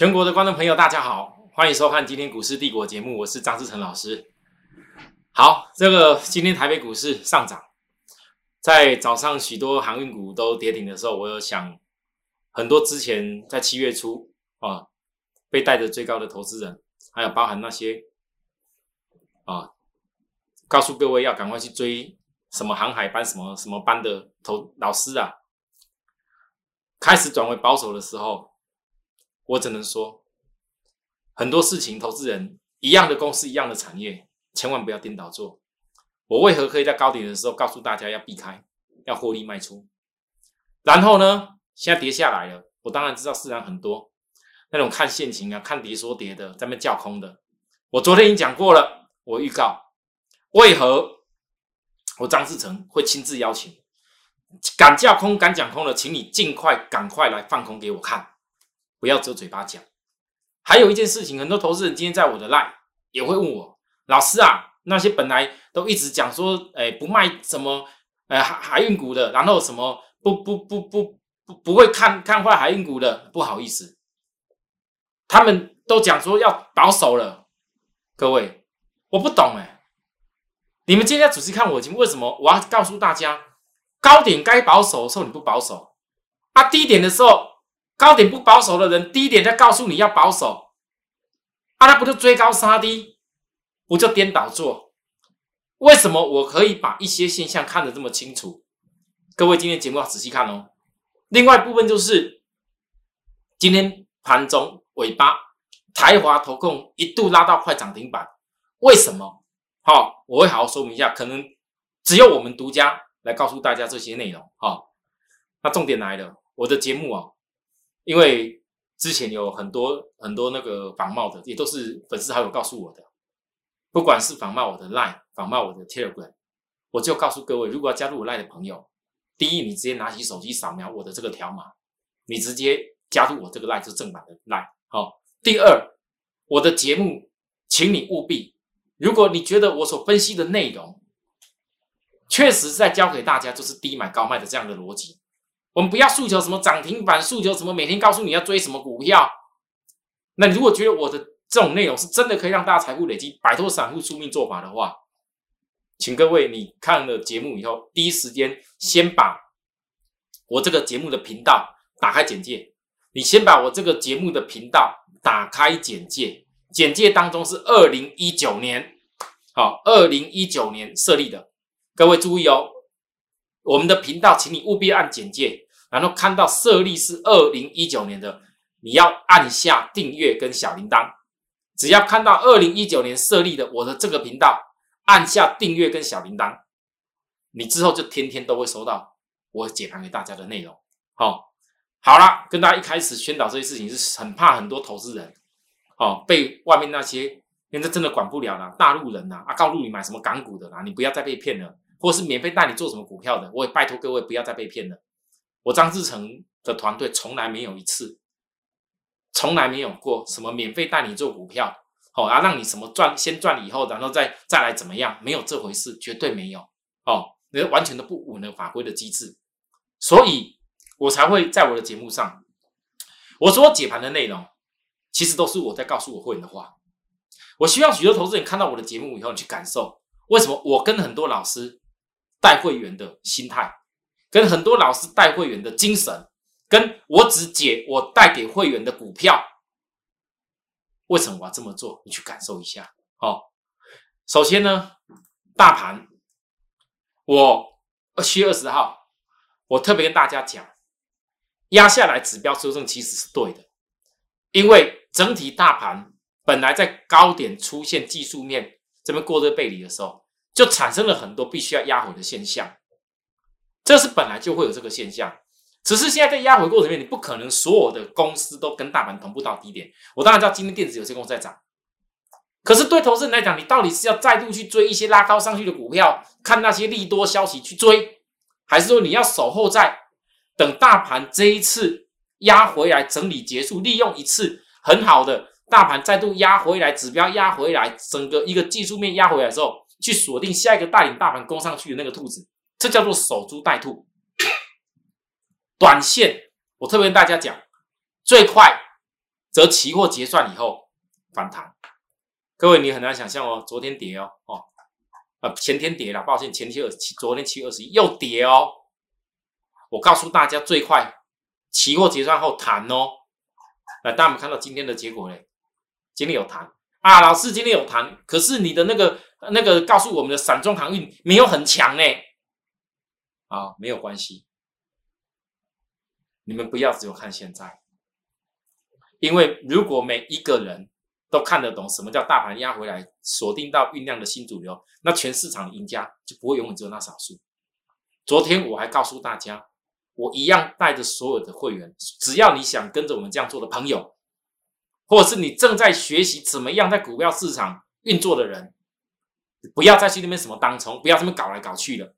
全国的观众朋友，大家好，欢迎收看今天股市帝国节目，我是张志成老师。好，这个今天台北股市上涨，在早上许多航运股都跌停的时候，我有想很多之前在七月初啊被带着最高的投资人，还有包含那些啊告诉各位要赶快去追什么航海班、什么什么班的投老师啊，开始转为保守的时候。我只能说，很多事情，投资人一样的公司，一样的产业，千万不要颠倒做。我为何可以在高点的时候告诉大家要避开，要获利卖出？然后呢，现在跌下来了，我当然知道市场很多那种看现情啊，看跌说跌的，在那叫空的。我昨天已经讲过了，我预告为何我张志成会亲自邀请敢叫空、敢讲空的，请你尽快、赶快来放空给我看。不要遮嘴巴讲，还有一件事情，很多投资人今天在我的 line 也会问我，老师啊，那些本来都一直讲说，哎，不卖什么，呃，海海运股的，然后什么不不不不不不会看看坏海运股的，不好意思，他们都讲说要保守了，各位，我不懂哎，你们今天要仔细看我节目，为什么我要告诉大家，高点该保守的时候你不保守，啊，低点的时候。高点不保守的人，低点在告诉你要保守，啊，那不就追高杀低，不就颠倒做？为什么我可以把一些现象看得这么清楚？各位今天节目要仔细看哦。另外部分就是今天盘中尾巴，台华投控一度拉到快涨停板，为什么？好，我会好好说明一下。可能只有我们独家来告诉大家这些内容。好，那重点来了，我的节目啊。因为之前有很多很多那个仿冒的，也都是粉丝好友告诉我的，不管是仿冒我的 Line，仿冒我的 Telegram，我就告诉各位，如果要加入我 Line 的朋友，第一，你直接拿起手机扫描我的这个条码，你直接加入我这个 Line 是正版的 Line。好，第二，我的节目，请你务必，如果你觉得我所分析的内容确实在教给大家就是低买高卖的这样的逻辑。我们不要诉求什么涨停板，诉求什么每天告诉你要追什么股票。那你如果觉得我的这种内容是真的可以让大家财富累积、摆脱散户宿命做法的话，请各位你看了节目以后，第一时间先把我这个节目的频道打开简介。你先把我这个节目的频道打开简介，简介当中是二零一九年，好，二零一九年设立的。各位注意哦。我们的频道，请你务必按简介，然后看到设立是二零一九年的，你要按下订阅跟小铃铛。只要看到二零一九年设立的我的这个频道，按下订阅跟小铃铛，你之后就天天都会收到我解盘给大家的内容。好，好了，跟大家一开始宣导这些事情，是很怕很多投资人哦被外面那些，人家真的管不了了，大陆人呐啊，告诉你买什么港股的啦，你不要再被骗了。或是免费带你做什么股票的，我也拜托各位不要再被骗了。我张志成的团队从来没有一次，从来没有过什么免费带你做股票，好啊，让你什么赚先赚了以后，然后再再来怎么样？没有这回事，绝对没有哦，那完全都不符合法规的机制，所以我才会在我的节目上，我所解盘的内容，其实都是我在告诉我会员的话。我希望许多投资人看到我的节目以后，你去感受为什么我跟很多老师。带会员的心态，跟很多老师带会员的精神，跟我只解我带给会员的股票，为什么我要这么做？你去感受一下。哦，首先呢，大盘，我七月二十号，我特别跟大家讲，压下来指标修正其实是对的，因为整体大盘本来在高点出现技术面这边过热背离的时候。就产生了很多必须要压回的现象，这是本来就会有这个现象，只是现在在压回过程里面，你不可能所有的公司都跟大盘同步到低点。我当然知道今天电子有些公司在涨，可是对投资人来讲，你到底是要再度去追一些拉高上去的股票，看那些利多消息去追，还是说你要守候在等大盘这一次压回来整理结束，利用一次很好的大盘再度压回来，指标压回来，整个一个技术面压回来之后。去锁定下一个带领大盘攻上去的那个兔子，这叫做守株待兔。短线，我特别跟大家讲，最快则期货结算以后反弹。各位，你很难想象哦，昨天跌哦，哦，啊，前天跌了，抱歉，前天二，昨天七月二十一又跌哦。我告诉大家，最快期货结算后弹哦。那，大家有看到今天的结果嘞？今天有弹啊，老师今天有弹，可是你的那个那个告诉我们的散装航运没有很强呢。啊，没有关系，你们不要只有看现在，因为如果每一个人都看得懂什么叫大盘压回来，锁定到酝酿的新主流，那全市场的赢家就不会永远只有那少数。昨天我还告诉大家。我一样带着所有的会员，只要你想跟着我们这样做的朋友，或者是你正在学习怎么样在股票市场运作的人，不要再去那边什么当冲，不要这么搞来搞去了，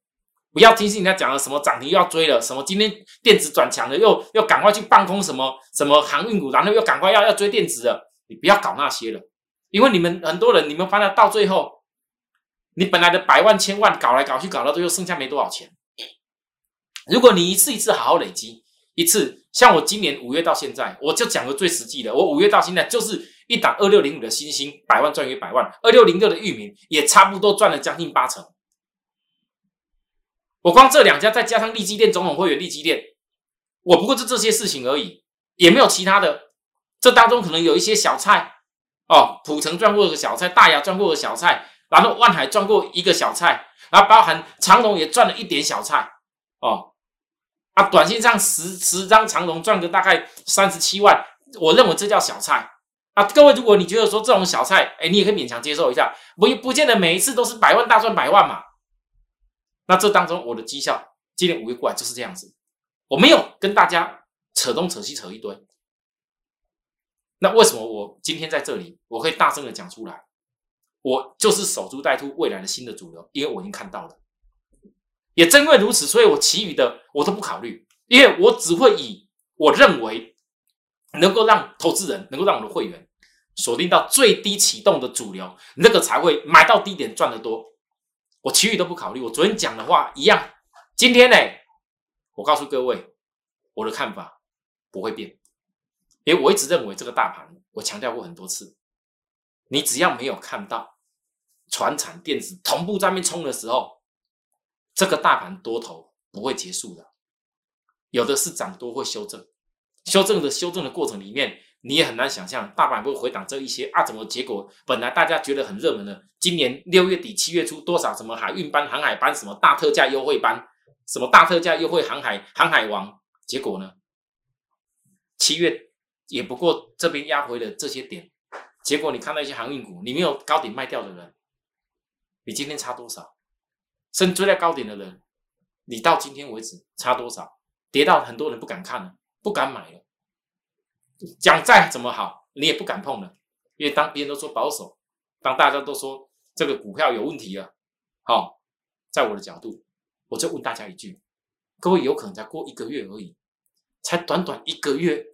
不要听信人家讲的什么涨停又要追了，什么今天电子转强了，又又赶快去放空什么什么航运股，然后又赶快要要追电子了，你不要搞那些了，因为你们很多人，你们发现到最后，你本来的百万千万搞来搞去，搞到最后剩下没多少钱。如果你一次一次好好累积一次，像我今年五月到现在，我就讲个最实际的，我五月到现在就是一档二六零五的新星，百万赚约百万；二六零六的域名也差不多赚了将近八成。我光这两家再加上利基店总统会员利基店，我不过就这些事情而已，也没有其他的。这当中可能有一些小菜哦，普城赚过个小菜，大雅赚过个小菜，然后万海赚过一个小菜，然后包含长隆也赚了一点小菜哦。啊，短信上十十张长龙赚个大概三十七万，我认为这叫小菜啊。各位，如果你觉得说这种小菜，哎，你也可以勉强接受一下，不不见得每一次都是百万大赚百万嘛。那这当中我的绩效今年五月过来就是这样子，我没有跟大家扯东扯西扯一堆。那为什么我今天在这里我可以大声的讲出来？我就是守株待兔未来的新的主流，因为我已经看到了。也正因为如此，所以我其余的我都不考虑，因为我只会以我认为能够让投资人能够让我的会员锁定到最低启动的主流，那个才会买到低点赚得多。我其余都不考虑。我昨天讲的话一样，今天呢，我告诉各位我的看法不会变，因为我一直认为这个大盘，我强调过很多次，你只要没有看到船产电子同步在面冲的时候。这个大盘多头不会结束的，有的是涨多会修正，修正的修正的过程里面，你也很难想象大盘会回档这一些啊？怎么结果本来大家觉得很热门的，今年六月底七月初多少什么海运班、航海班，什么大特价优惠班，什么大特价优惠航海航海王，结果呢？七月也不过这边压回了这些点，结果你看到一些航运股，你没有高点卖掉的人，比今天差多少？升追在高点的人，你到今天为止差多少？跌到很多人不敢看了，不敢买了。讲再怎么好，你也不敢碰了，因为当别人都说保守，当大家都说这个股票有问题了，好，在我的角度，我就问大家一句：各位有可能才过一个月而已，才短短一个月，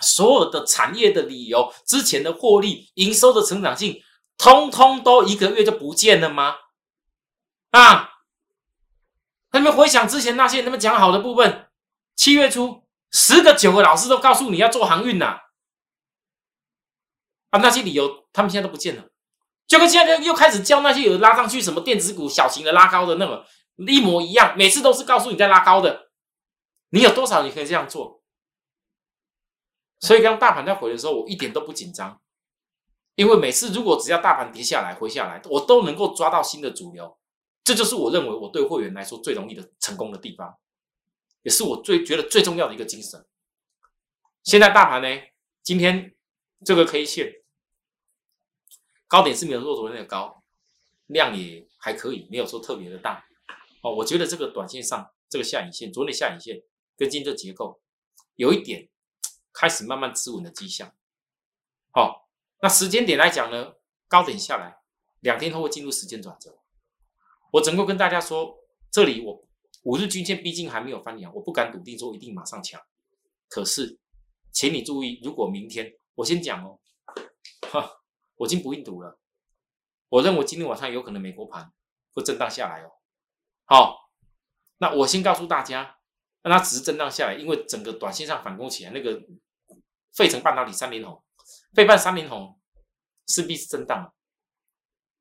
所有的产业的理由、之前的获利、营收的成长性，通通都一个月就不见了吗？啊！你们回想之前那些你们讲好的部分，七月初十个九个老师都告诉你要做航运呐，啊，那些理由他们现在都不见了，就跟现在又开始教那些有拉上去什么电子股小型的拉高的那么一模一样，每次都是告诉你在拉高的，你有多少你可以这样做？所以当大盘在回的时候，我一点都不紧张，因为每次如果只要大盘跌下来回下来，我都能够抓到新的主流。这就是我认为我对会员来说最容易的成功的地方，也是我最觉得最重要的一个精神。现在大盘呢，今天这个 K 线高点是没有做昨天的高，量也还可以，没有说特别的大。哦，我觉得这个短线上这个下影线，昨天下影线跟今天的结构有一点开始慢慢止稳的迹象。好，那时间点来讲呢，高点下来两天后会进入时间转折。我整个跟大家说，这里我五日均线毕竟还没有翻阳，我不敢笃定说一定马上抢。可是，请你注意，如果明天我先讲哦，哈，我已经不用赌了。我认为今天晚上有可能美国盘会震荡下来哦。好，那我先告诉大家，那它只是震荡下来，因为整个短线上反攻起来那个费城半导体三连红，费半三连红势必是震荡。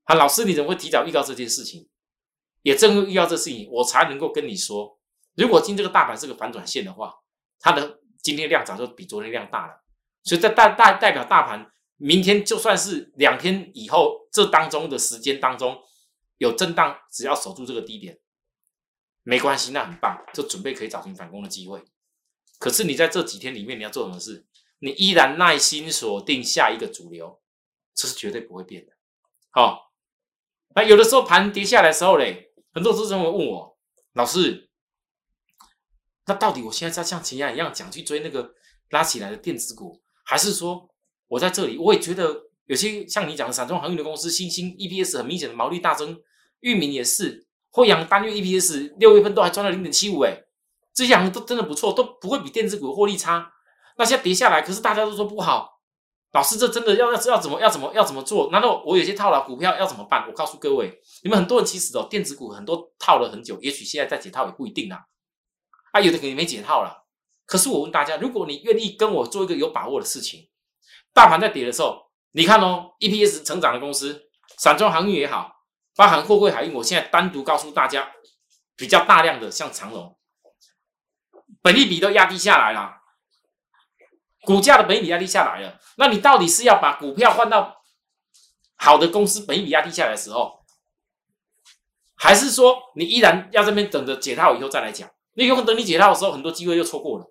啊，老师，你怎么会提早预告这件事情？也正遇到这事情，我才能够跟你说，如果今这个大盘是个反转线的话，它的今天量早就比昨天量大了。所以在大大代表大盘，明天就算是两天以后这当中的时间当中有震荡，只要守住这个低点，没关系，那很棒，就准备可以找寻反攻的机会。可是你在这几天里面你要做什么事？你依然耐心锁定下一个主流，这是绝对不会变的。好，那有的时候盘跌下来的时候嘞，很多投资人会问我，老师，那到底我现在在像前亚一样讲去追那个拉起来的电子股，还是说我在这里我也觉得有些像你讲的散装航运的公司，新兴 EPS 很明显的毛利大增，域名也是，惠阳单月 EPS 六月份都还赚了零点七五，哎。这样都真的不错，都不会比电子股获利差。那现在跌下来，可是大家都说不好。老师，这真的要要要怎么要怎么要怎么做？难道我有些套牢股票要怎么办？我告诉各位，你们很多人其实哦，电子股很多套了很久，也许现在在解套也不一定啊。啊，有的可能没解套了。可是我问大家，如果你愿意跟我做一个有把握的事情，大盘在跌的时候，你看哦，EPS 成长的公司，散装航运也好，包含货柜海运，我现在单独告诉大家，比较大量的像长龙。本利比都压低下来了，股价的本比压低下来了。那你到底是要把股票换到好的公司，本比压低下来的时候，还是说你依然要这边等着解套以后再来讲？那有可能等你解套的时候，很多机会又错过了。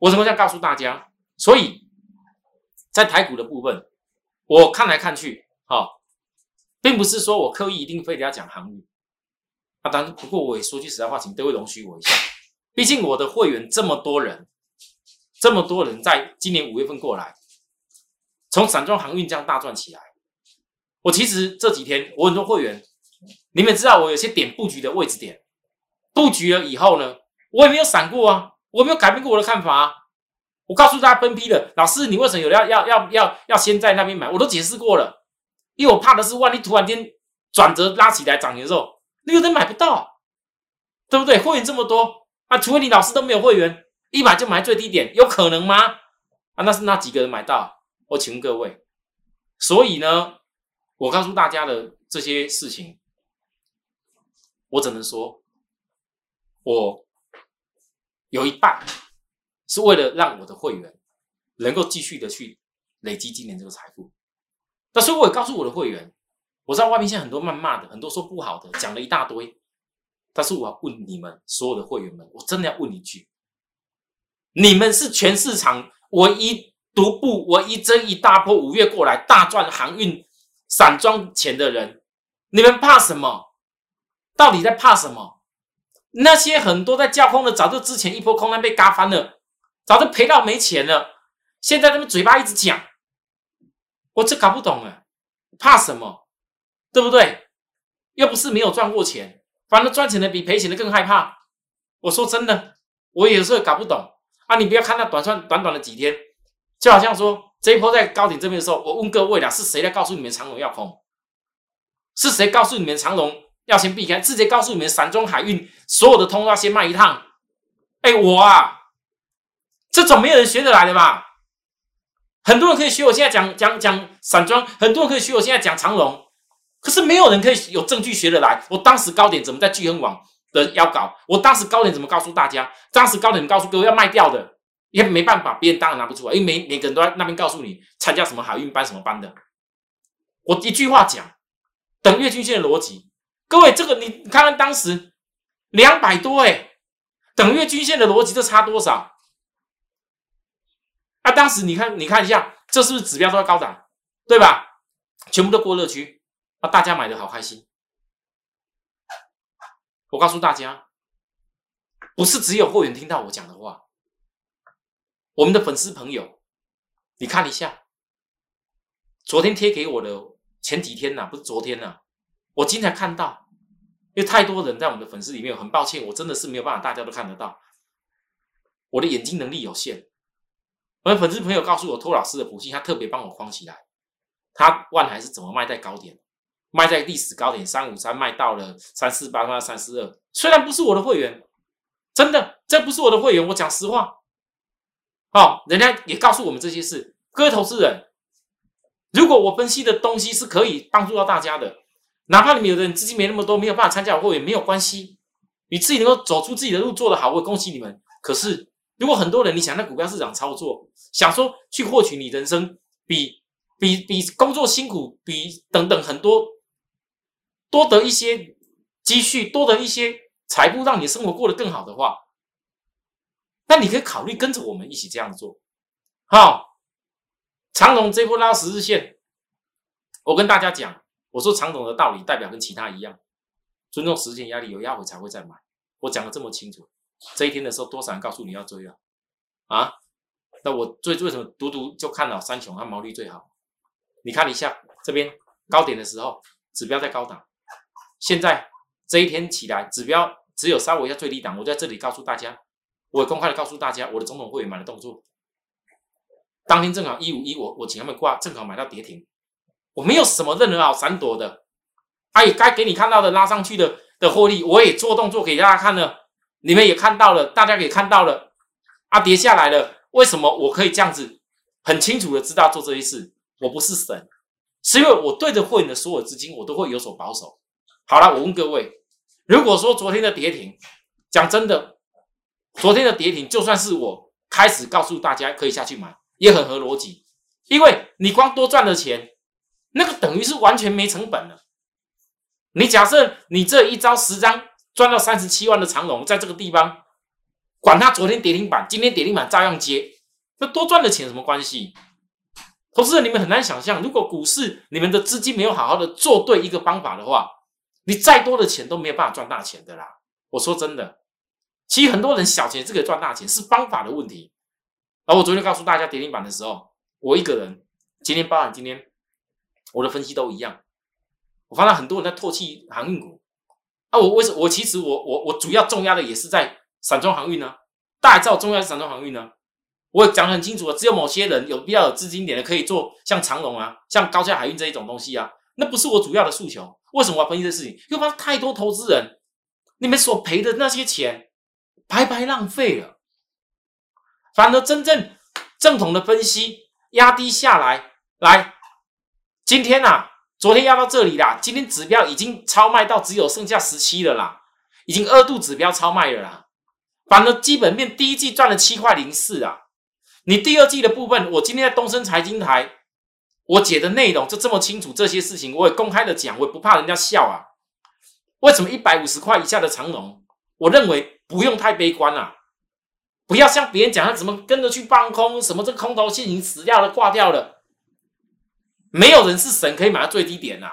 我怎么样告诉大家？所以在台股的部分，我看来看去，哈，并不是说我刻意一定非得要讲航运啊。当然，不过我也说句实在话，请各位容许我一下。毕竟我的会员这么多人，这么多人在今年五月份过来，从散装航运这样大赚起来。我其实这几天我很多会员，你们知道我有些点布局的位置点，布局了以后呢，我也没有闪过啊，我没有改变过我的看法啊。我告诉大家分批的，老师你为什么有要要要要要先在那边买？我都解释过了，因为我怕的是万一突然间转折拉起来涨的时候，那个人买不到，对不对？会员这么多。啊，除非你老师都没有会员，一买就买最低点，有可能吗？啊，那是那几个人买到？我请问各位，所以呢，我告诉大家的这些事情，我只能说，我有一半是为了让我的会员能够继续的去累积今年这个财富。那所以我也告诉我的会员，我知道外面现在很多谩骂的，很多说不好的，讲了一大堆。但是我要问你们所有的会员们，我真的要问一句：你们是全市场唯一独步、唯一这一大波五月过来大赚航运散装钱的人，你们怕什么？到底在怕什么？那些很多在叫空的，早就之前一波空单被嘎翻了，早就赔到没钱了。现在他们嘴巴一直讲，我这搞不懂啊，怕什么？对不对？又不是没有赚过钱。反正赚钱的比赔钱的更害怕。我说真的，我有时候搞不懂啊！你不要看那短短短短的几天，就好像说这一波在高点这边的时候，我问各位了，是谁来告诉你们长龙要空？是谁告诉你们长龙要先避开？直接告诉你们散装海运所有的通要先卖一趟？哎，我啊，这种没有人学得来的吧？很多人可以学我现在讲讲讲散装，很多人可以学我现在讲长龙。可是没有人可以有证据学得来。我当时高点怎么在聚亨网的要搞？我当时高点怎么告诉大家？当时高点告诉各位要卖掉的，也没办法，别人当然拿不出来，因为每每个人都在那边告诉你参加什么海运班什么班的。我一句话讲，等月均线的逻辑，各位这个你看看当时两百多哎，等月均线的逻辑这差多少？啊，当时你看你看一下，这是不是指标都要高涨，对吧？全部都过热区。啊！大家买的好开心。我告诉大家，不是只有会员听到我讲的话，我们的粉丝朋友，你看一下，昨天贴给我的前几天呐，不是昨天呐，我今天看到，因为太多人在我们的粉丝里面，很抱歉，我真的是没有办法，大家都看得到，我的眼睛能力有限。我的粉丝朋友告诉我，托老师的福气，他特别帮我框起来，他万还是怎么卖在高点？卖在历史高点三五三，卖到了三四八，卖到三四二。虽然不是我的会员，真的这不是我的会员，我讲实话。哦，人家也告诉我们这些事。各位投资人，如果我分析的东西是可以帮助到大家的，哪怕你们有的人资金没那么多，没有办法参加我会员，没有关系，你自己能够走出自己的路，做得好，我恭喜你们。可是，如果很多人你想在股票市场操作，想说去获取你人生比比比工作辛苦，比等等很多多得一些积蓄，多得一些财富，让你生活过得更好的话。那你可以考虑跟着我们一起这样做，好，长龙这波拉十日线，我跟大家讲，我说长龙的道理代表跟其他一样，尊重时间压力，有压回才会再买。我讲的这么清楚，这一天的时候多少人告诉你要追了啊？那我追为什么独独就看到三雄它毛利最好？你看一下这边高点的时候，指标在高档，现在这一天起来，指标只有稍微一下最低档，我在这里告诉大家。我公开的告诉大家，我的总统会员买的动作，当天正好一五一，我我请他们挂，正好买到跌停，我没有什么任何好闪躲的，哎，该给你看到的拉上去的的获利，我也做动作给大家看了，你们也看到了，大家也看到了，啊，跌下来了，为什么我可以这样子很清楚的知道做这些事？我不是神，是因为我对着会员的所有资金，我都会有所保守。好了，我问各位，如果说昨天的跌停，讲真的。昨天的跌停，就算是我开始告诉大家可以下去买，也很合逻辑。因为你光多赚的钱，那个等于是完全没成本了。你假设你这一招十张赚到三十七万的长龙，在这个地方，管他昨天跌停板，今天跌停板照样接，那多赚的钱什么关系？投资人，你们很难想象，如果股市你们的资金没有好好的做对一个方法的话，你再多的钱都没有办法赚大钱的啦。我说真的。其实很多人小钱是可以赚大钱，是方法的问题。而我昨天告诉大家跌停板的时候，我一个人今天包含今天我的分析都一样。我发现很多人在唾弃航运股啊，我为什我其实我我我主要重压的也是在散装航运呢？大家知道重要是散装航运呢？我讲的很清楚了，只有某些人有必要有资金点的可以做像长龙啊、像高价海运这一种东西啊，那不是我主要的诉求。为什么我要分析这事情？因为发现太多投资人，你们所赔的那些钱。白白浪费了，反而真正正统的分析压低下来，来，今天呐，昨天压到这里啦，今天指标已经超卖到只有剩下十七了啦，已经二度指标超卖了啦，反而基本面第一季赚了七块零四啊，你第二季的部分，我今天在东升财经台，我解的内容就这么清楚，这些事情我也公开的讲，我也不怕人家笑啊，为什么一百五十块以下的长龙，我认为。不用太悲观啊，不要像别人讲他怎么跟着去放空，什么这空头已经死掉了、挂掉了，没有人是神可以买到最低点呐。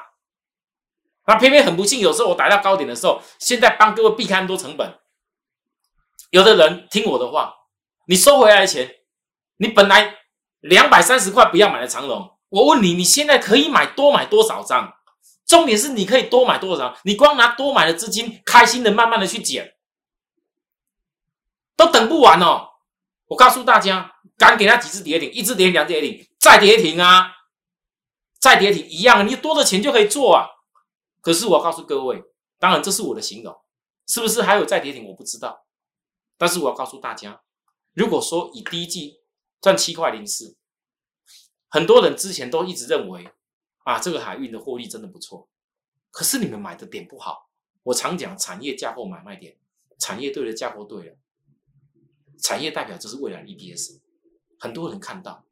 那偏偏很不幸，有时候我打到高点的时候，现在帮各位避开很多成本。有的人听我的话，你收回来的钱，你本来两百三十块不要买的长龙，我问你，你现在可以买多买多少张？重点是你可以多买多少张？你光拿多买的资金，开心的慢慢的去减。都等不完哦！我告诉大家，敢给他几次跌停，一次跌停，两次跌停，再跌停啊，再跌停一样，你多的钱就可以做啊。可是我告诉各位，当然这是我的形容，是不是还有再跌停？我不知道。但是我告诉大家，如果说以第一季赚七块零四，很多人之前都一直认为啊，这个海运的获利真的不错。可是你们买的点不好。我常讲产业架构买卖点，产业对了，架构对了。产业代表就是未来的 EPS，很多人看到，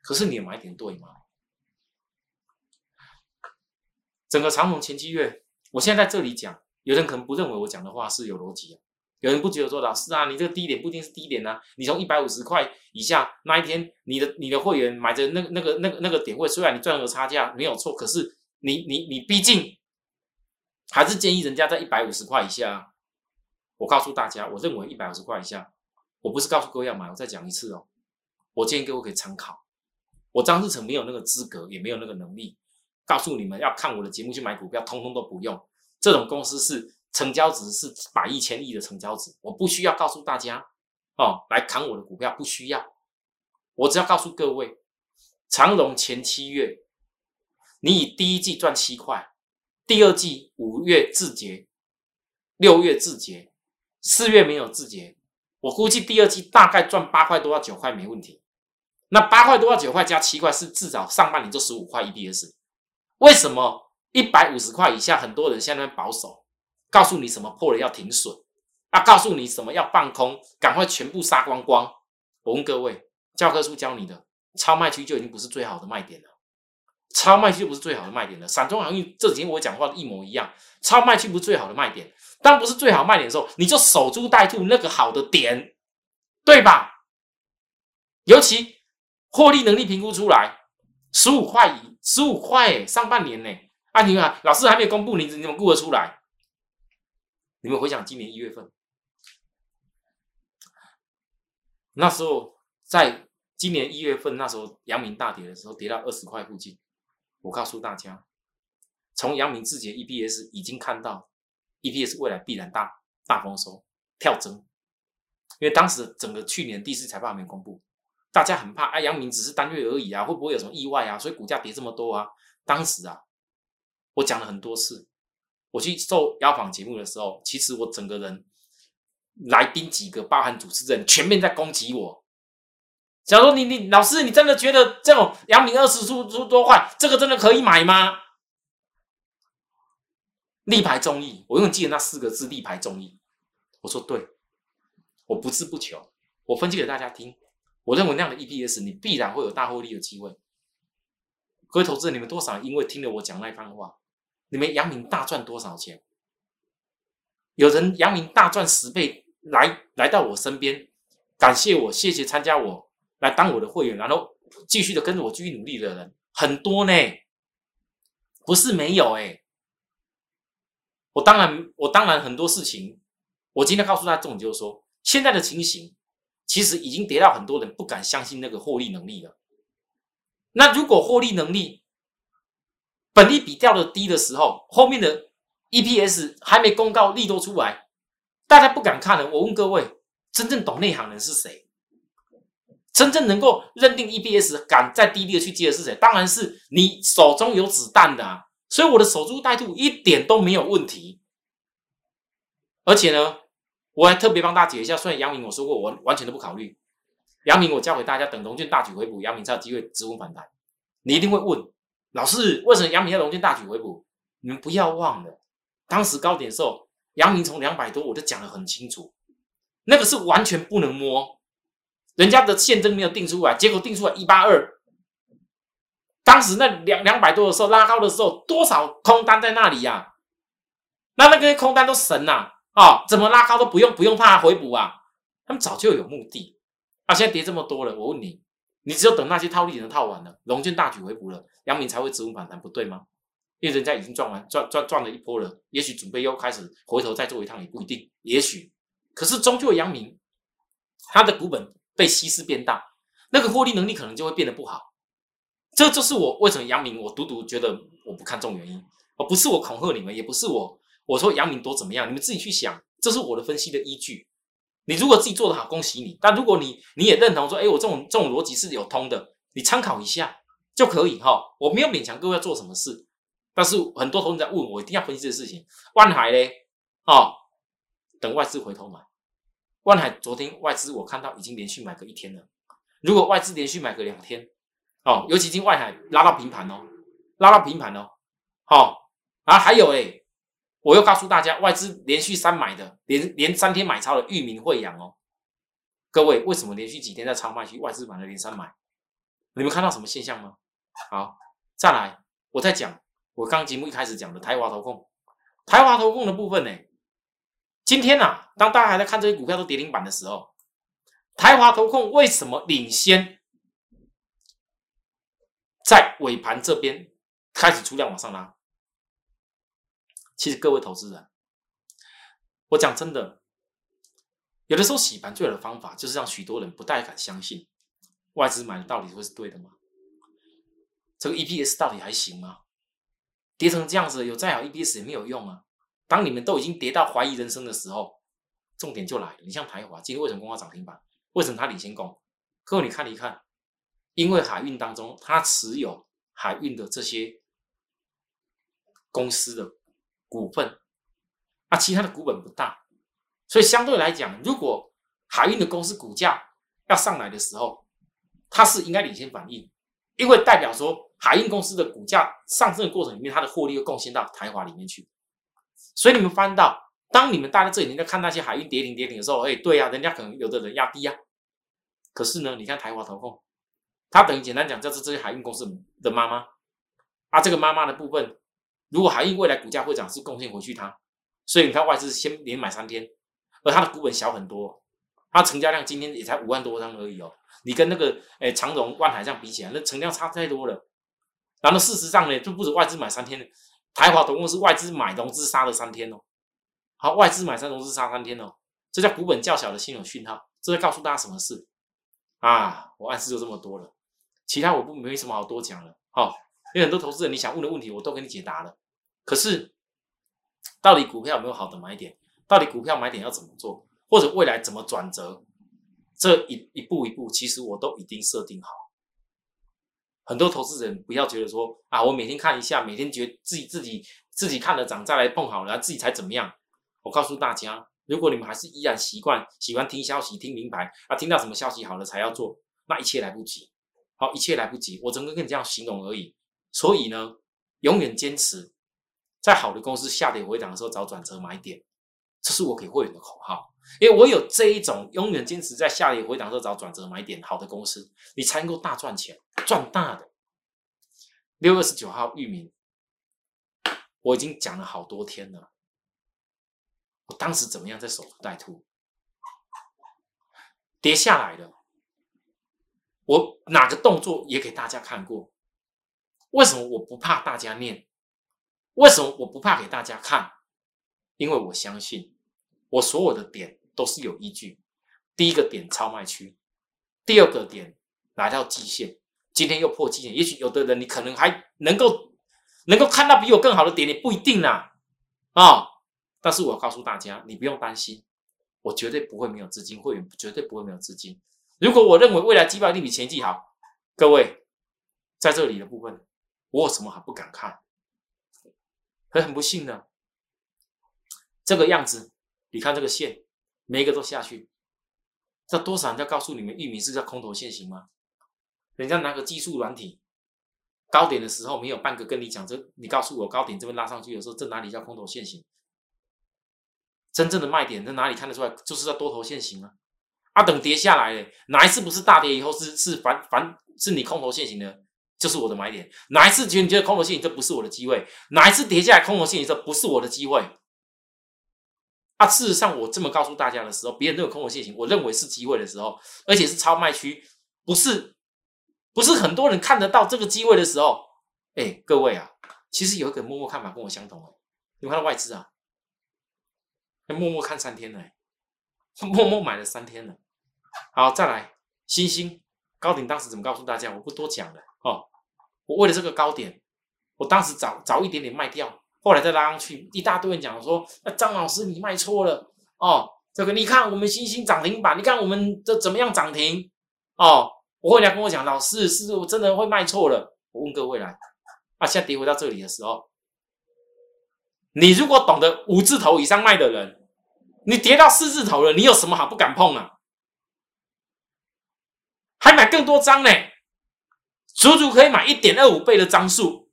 可是你的买点对吗？整个长虹前七月，我现在在这里讲，有人可能不认为我讲的话是有逻辑啊，有人不觉得说老师啊，你这个低点不一定是低点啊，你从一百五十块以下那一天，你的你的会员买的那那个那个那个点位，虽然你赚了差价没有错，可是你你你毕竟还是建议人家在一百五十块以下。我告诉大家，我认为一百五十块以下。我不是告诉各位要买，我再讲一次哦。我建议各位可以参考。我张志成没有那个资格，也没有那个能力，告诉你们要看我的节目去买股票，通通都不用。这种公司是成交值是百亿、千亿的成交值，我不需要告诉大家哦，来扛我的股票不需要。我只要告诉各位，长荣前七月，你以第一季赚七块，第二季五月自结，六月自结，四月没有自结。我估计第二季大概赚八块多到九块没问题。那八块多到九块加七块是至少上半年就十五块 EPS。为什么一百五十块以下很多人现在保守？告诉你什么破了要停损，啊，告诉你什么要放空，赶快全部杀光光。我问各位，教科书教你的超卖区就已经不是最好的卖点了，超卖区就不是最好的卖点了。散装航运这几天我讲话一模一样，超卖区不是最好的卖点，当不是最好卖点的时候，你就守株待兔那个好的点，对吧？尤其获利能力评估出来十五块以十五块，上半年呢，啊，你看老师还没有公布，你你怎么估得出来？你们回想今年一月份，那时候在今年一月份，那时候阳明大跌的时候，跌到二十块附近。我告诉大家，从阳明自己的 EPS 已经看到 EPS 未来必然大大丰收跳增，因为当时整个去年第四财报还没公布，大家很怕，哎，阳明只是单月而已啊，会不会有什么意外啊？所以股价跌这么多啊？当时啊，我讲了很多次。我去受邀访节目的时候，其实我整个人来宾几个，包含主持人，全面在攻击我。假如你你老师，你真的觉得这种阳明二十出出多块，这个真的可以买吗？力排众议，我永远记得那四个字：力排众议。我说对，我不自不求，我分析给大家听。我认为那样的 EPS，你必然会有大获利的机会。各位投资人，你们多少因为听了我讲那番话？你们阳明大赚多少钱？有人阳明大赚十倍，来来到我身边，感谢我，谢谢参加我来当我的会员，然后继续的跟着我继续努力的人很多呢，不是没有哎。我当然，我当然很多事情，我今天告诉大家重点就是说，现在的情形其实已经跌到很多人不敢相信那个获利能力了。那如果获利能力，本利比掉的低的时候，后面的 EPS 还没公告利多出来，大家不敢看了。我问各位，真正懂内行人是谁？真正能够认定 EPS 敢在低利的去接的是谁？当然是你手中有子弹的。所以我的守株待兔一点都没有问题。而且呢，我还特别帮大家解一下。虽然杨明我说过，我完全都不考虑。杨明，我教给大家，等龙俊大举回补，杨明才有机会止稳反弹。你一定会问。老师，为什么阳明要龙剑大举回补？你们不要忘了，当时高点时候，阳明从两百多，我就讲得很清楚，那个是完全不能摸，人家的现增没有定出来，结果定出来一八二。当时那两两百多的时候拉高的时候，多少空单在那里呀？那那个空单都神呐啊！怎么拉高都不用不用怕回补啊？他们早就有目的啊！现在跌这么多了，我问你。你只有等那些套利人套完了，龙卷大举回补了，阳明才会止稳反弹，不对吗？因为人家已经赚完赚赚赚了一波了，也许准备又开始回头再做一趟也不一定，也许。可是终究阳明，他的股本被稀释变大，那个获利能力可能就会变得不好。这就是我为什么阳明我独独觉得我不看重原因，而不是我恐吓你们，也不是我我说阳明多怎么样，你们自己去想，这是我的分析的依据。你如果自己做的好，恭喜你。但如果你你也认同说，哎，我这种这种逻辑是有通的，你参考一下就可以哈。我没有勉强各位要做什么事，但是很多同学在问我，一定要分析这个事情。万海嘞，哦，等外资回头买。万海昨天外资我看到已经连续买个一天了。如果外资连续买个两天，哦，尤其今外海拉到平盘哦，拉到平盘哦，好啊，还有哎。我又告诉大家，外资连续三买的，连连三天买超的裕民惠阳哦，各位为什么连续几天在超卖区，外资买了连三买？你们看到什么现象吗？好，再来，我在讲我刚节目一开始讲的台华投控，台华投控的部分呢，今天呐，当大家还在看这些股票都跌停板的时候，台华投控为什么领先，在尾盘这边开始出量往上拉？其实各位投资人，我讲真的，有的时候洗盘最好的方法就是让许多人不太敢相信外资买的到底会是对的吗？这个 EPS 到底还行吗？跌成这样子，有再好 EPS 也没有用啊！当你们都已经跌到怀疑人生的时候，重点就来了。你像台华今天为什么公告涨停板？为什么它领先攻？各位你看一看，因为海运当中它持有海运的这些公司的。股份，啊，其他的股本不大，所以相对来讲，如果海运的公司股价要上来的时候，它是应该领先反应，因为代表说海运公司的股价上升的过程里面，它的获利会贡献到台华里面去。所以你们翻到，当你们大家这几年在看那些海运跌停跌停的时候，哎，对呀，人家可能有的人压低呀。可是呢，你看台华投控，它等于简单讲，就是这些海运公司的妈妈。啊，这个妈妈的部分，如果海运未来股价会涨，是贡献回去它。所以你看外资先连买三天，而它的股本小很多，它成交量今天也才五万多张而已哦。你跟那个诶长荣、万海这样比起来，那成交差太多了。然后事实上呢，就不止外资买三天台华总共是外资买融资杀了三天哦。好，外资买三融资杀三天哦，这叫股本较小的新有讯号。这在告诉大家什么事啊？我暗示就这么多了，其他我不没什么好多讲了。好，有很多投资人你想问的问题，我都给你解答了。可是。到底股票有没有好的买点？到底股票买点要怎么做？或者未来怎么转折？这一一步一步，其实我都已经设定好。很多投资人不要觉得说啊，我每天看一下，每天觉得自己自己自己看了涨再来碰好了，自己才怎么样？我告诉大家，如果你们还是依然习惯喜欢听消息、听名牌啊，听到什么消息好了才要做，那一切来不及。好，一切来不及。我只能跟你这样形容而已。所以呢，永远坚持。在好的公司下跌回涨的时候找转折买点，这是我给会员的口号。因为我有这一种永远坚持在下跌回涨的时候找转折买点，好的公司你才能够大赚钱，赚大的。六月十九号，域名，我已经讲了好多天了。我当时怎么样在守株待兔，跌下来了，我哪个动作也给大家看过。为什么我不怕大家念？为什么我不怕给大家看？因为我相信我所有的点都是有依据。第一个点超卖区，第二个点来到季线，今天又破季线。也许有的人你可能还能够能够看到比我更好的点，也不一定啦啊！但是我告诉大家，你不用担心，我绝对不会没有资金，会员绝对不会没有资金。如果我认为未来机会一定比前季好，各位在这里的部分，我有什么还不敢看？可很不幸的，这个样子，你看这个线，每一个都下去，这多少人在告诉你们，玉米是在空头线行吗？人家拿个技术软体，高点的时候没有半个跟你讲，这你告诉我高点这边拉上去的时候，这哪里叫空头线行？真正的卖点在哪里看得出来？就是在多头线行啊！啊，等跌下来，哪一次不是大跌以后是是反反是你空头线行的？就是我的买点，哪一次觉得你觉得空头陷阱这不是我的机会？哪一次跌下来空头陷阱这不是我的机会？啊，事实上我这么告诉大家的时候，别人都有空头陷阱，我认为是机会的时候，而且是超卖区，不是不是很多人看得到这个机会的时候，哎，各位啊，其实有一个默默看法跟我相同哦，你看到外资啊，默默看三天呢，默默买了三天了，好，再来星星高鼎当时怎么告诉大家？我不多讲了。哦，我为了这个高点，我当时早早一点点卖掉，后来再拉上去，一大堆人讲说：“那张老师你卖错了哦。”这个你看我们星星涨停板，你看我们这怎么样涨停？哦，我后来跟我讲，老师是我真的会卖错了。我问各位来，啊，现在跌回到这里的时候，你如果懂得五字头以上卖的人，你跌到四字头了，你有什么好不敢碰啊？还买更多张呢？足足可以买一点二五倍的张数，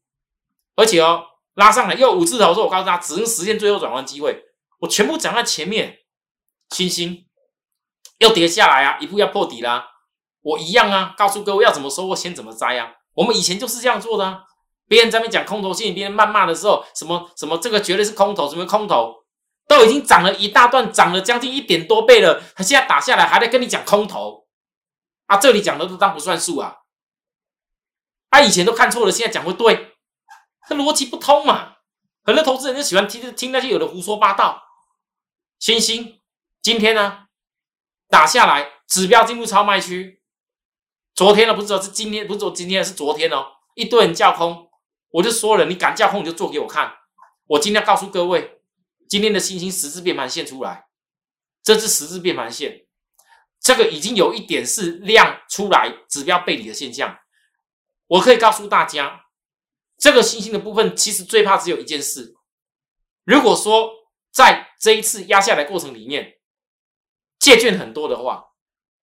而且哦，拉上来又五字头，说我告诉他，只能实现最后转弯机会。我全部讲在前面，星星又跌下来啊，一步要破底啦。我一样啊，告诉各位要怎么收获，先怎么摘啊。我们以前就是这样做的啊。别人在那边讲空头线，别人谩骂的时候，什么什么这个绝对是空头，什么空头，都已经涨了一大段，涨了将近一点多倍了，他现在打下来还在跟你讲空头啊？这里讲的都当不算数啊。他以前都看错了，现在讲不对，他逻辑不通嘛？很多投资人就喜欢听听那些有的胡说八道。星星今天呢打下来，指标进入超卖区。昨天呢不是说是今天，不是说今天是昨天哦，一堆人叫空，我就说了，你敢叫空你就做给我看。我今天告诉各位，今天的星星十字变盘线出来，这是十字变盘线，这个已经有一点是量出来，指标背离的现象。我可以告诉大家，这个星星的部分其实最怕只有一件事。如果说在这一次压下来过程里面，借券很多的话，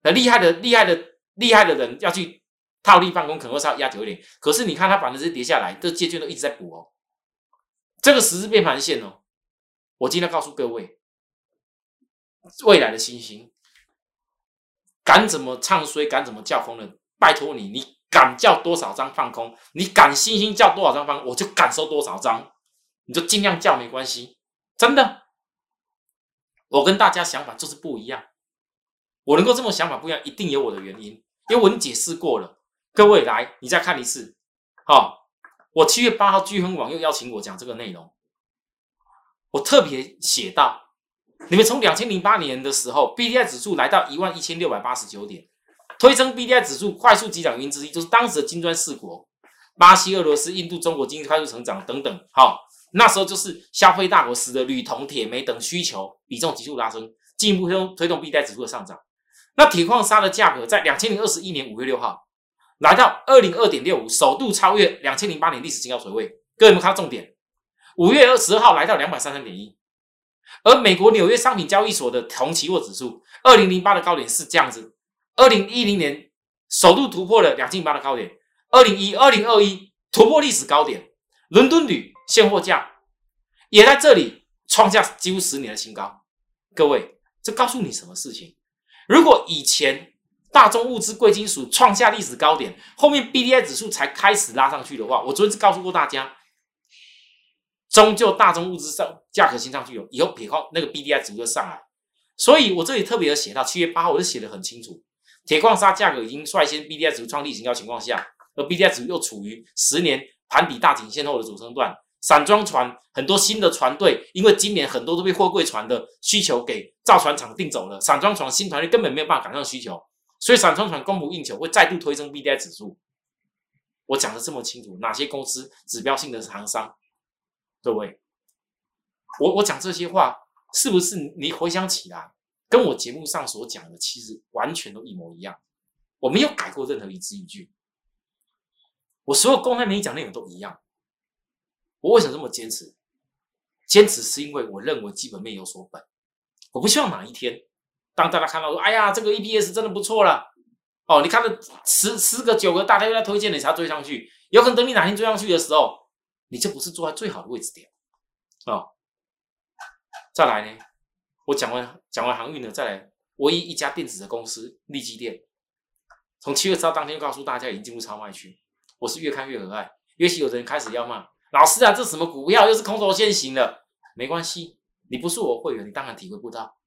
那厉害的厉害的厉害的人要去套利办公，可能会稍微压久一点。可是你看它反正是跌下来，这借券都一直在补哦。这个十字变盘线哦，我今天告诉各位，未来的星星，敢怎么唱衰，敢怎么叫空的，拜托你，你敢叫多少张放空，你敢星星叫多少张放，我就敢收多少张，你就尽量叫没关系，真的。我跟大家想法就是不一样，我能够这么想法不一样，一定有我的原因，因为我已经解释过了。各位来，你再看一次，好，我七月八号聚亨网又邀请我讲这个内容，我特别写到，你们从两千零八年的时候，B D I 指数来到一万一千六百八十九点，推升 B D I 指数快速急涨原因之一，就是当时的金砖四国，巴西、俄罗斯、印度、中国经济快速成长等等，好。那时候就是消费大国使得铝、铜、铁、煤等需求比重急速拉升，进一步推动推动 BDI 指数的上涨。那铁矿砂的价格在两千零二十一年五月六号来到二零二点六五，首度超越两千零八年历史新高水位。各位有没有看到重点？五月二十号来到两百三十三点一，而美国纽约商品交易所的铜期货指数，二零零八的高点是这样子，二零一零年首度突破了两千八的高点，二零一二零二一突破历史高点，伦敦铝。现货价也在这里创下几乎十年的新高。各位，这告诉你什么事情？如果以前大宗物资贵金属创下历史高点，后面 B D I 指数才开始拉上去的话，我昨天是告诉过大家，终究大宗物资上价格先上去，有以后铁矿那个 B D I 指数就上来。所以我这里特别的写到七月八号，我就写的很清楚，铁矿砂价格已经率先 B D I 指数创历史新高情况下，而 B D I 指数又处于十年盘底大颈线后的主升段。散装船很多新的船队，因为今年很多都被货柜船的需求给造船厂订走了，散装船新团队根本没有办法赶上需求，所以散装船供不应求，会再度推升 B D I 指数。我讲的这么清楚，哪些公司指标性的行商？各位，我我讲这些话，是不是你回想起来，跟我节目上所讲的其实完全都一模一样？我没有改过任何一字一句，我所有公开媒体讲内容都一样。我为什么这么坚持？坚持是因为我认为基本面有所本。我不希望哪一天，当大家看到说：“哎呀，这个 EPS 真的不错了。”哦，你看了十十个九个，大家又在推荐你，才追上去。有可能等你哪天追上去的时候，你就不是坐在最好的位置点。哦，再来呢？我讲完讲完航运呢，再来唯一一家电子的公司利基电，从七月十号当天告诉大家已经进入超卖区。我是越看越可爱，也许有的人开始要骂。老师啊，这什么股票又是空头先行的？没关系，你不是我会员，你当然体会不到。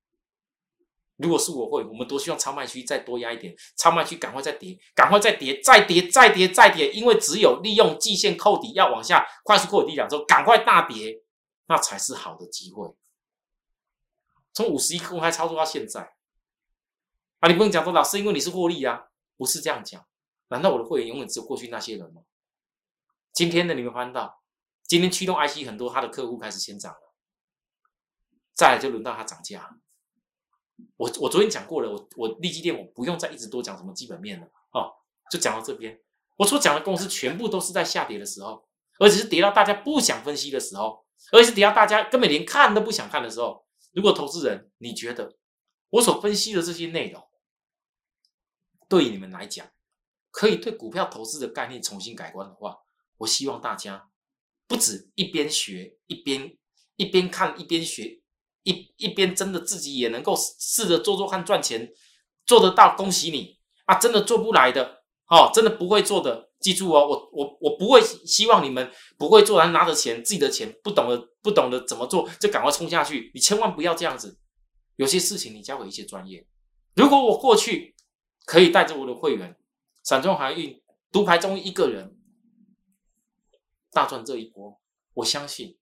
如果是我会，我们多希望超卖区再多压一点，超卖区赶快再跌，赶快再跌，再跌，再跌，再跌，因为只有利用季线扣底要往下快速扣底两周，赶快大跌，那才是好的机会。从五十一公开操作到现在，啊，你不能讲说老师，因为你是获利啊，不是这样讲。难道我的会员永远只有过去那些人吗？今天的你们翻到。今天驱动 IC 很多，他的客户开始先涨了，再来就轮到他涨价。我我昨天讲过了，我我立基店我不用再一直多讲什么基本面了哦，就讲到这边。我所讲的公司全部都是在下跌的时候，而且是跌到大家不想分析的时候，而且是跌到大家根本连看都不想看的时候。如果投资人你觉得我所分析的这些内容对于你们来讲，可以对股票投资的概念重新改观的话，我希望大家。不止一边学一边一边看一边学一一边真的自己也能够试着做做看赚钱做得到恭喜你啊！真的做不来的哦，真的不会做的，记住哦，我我我不会希望你们不会做，然后拿着钱自己的钱不懂得不懂得怎么做就赶快冲下去，你千万不要这样子。有些事情你交给一些专业。如果我过去可以带着我的会员散装航运独排中一个人。大赚这一波，我相信，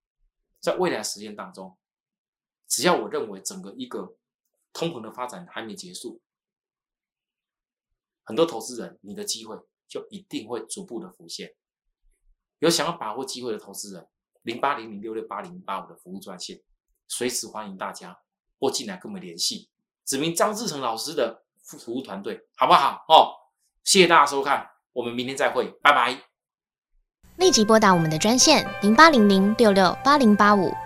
在未来时间当中，只要我认为整个一个通膨的发展还没结束，很多投资人，你的机会就一定会逐步的浮现。有想要把握机会的投资人，零八零零六六八零八五的服务专线，随时欢迎大家拨进来跟我们联系，指明张志成老师的服务团队，好不好？哦，谢谢大家收看，我们明天再会，拜拜。立即拨打我们的专线零八零零六六八零八五。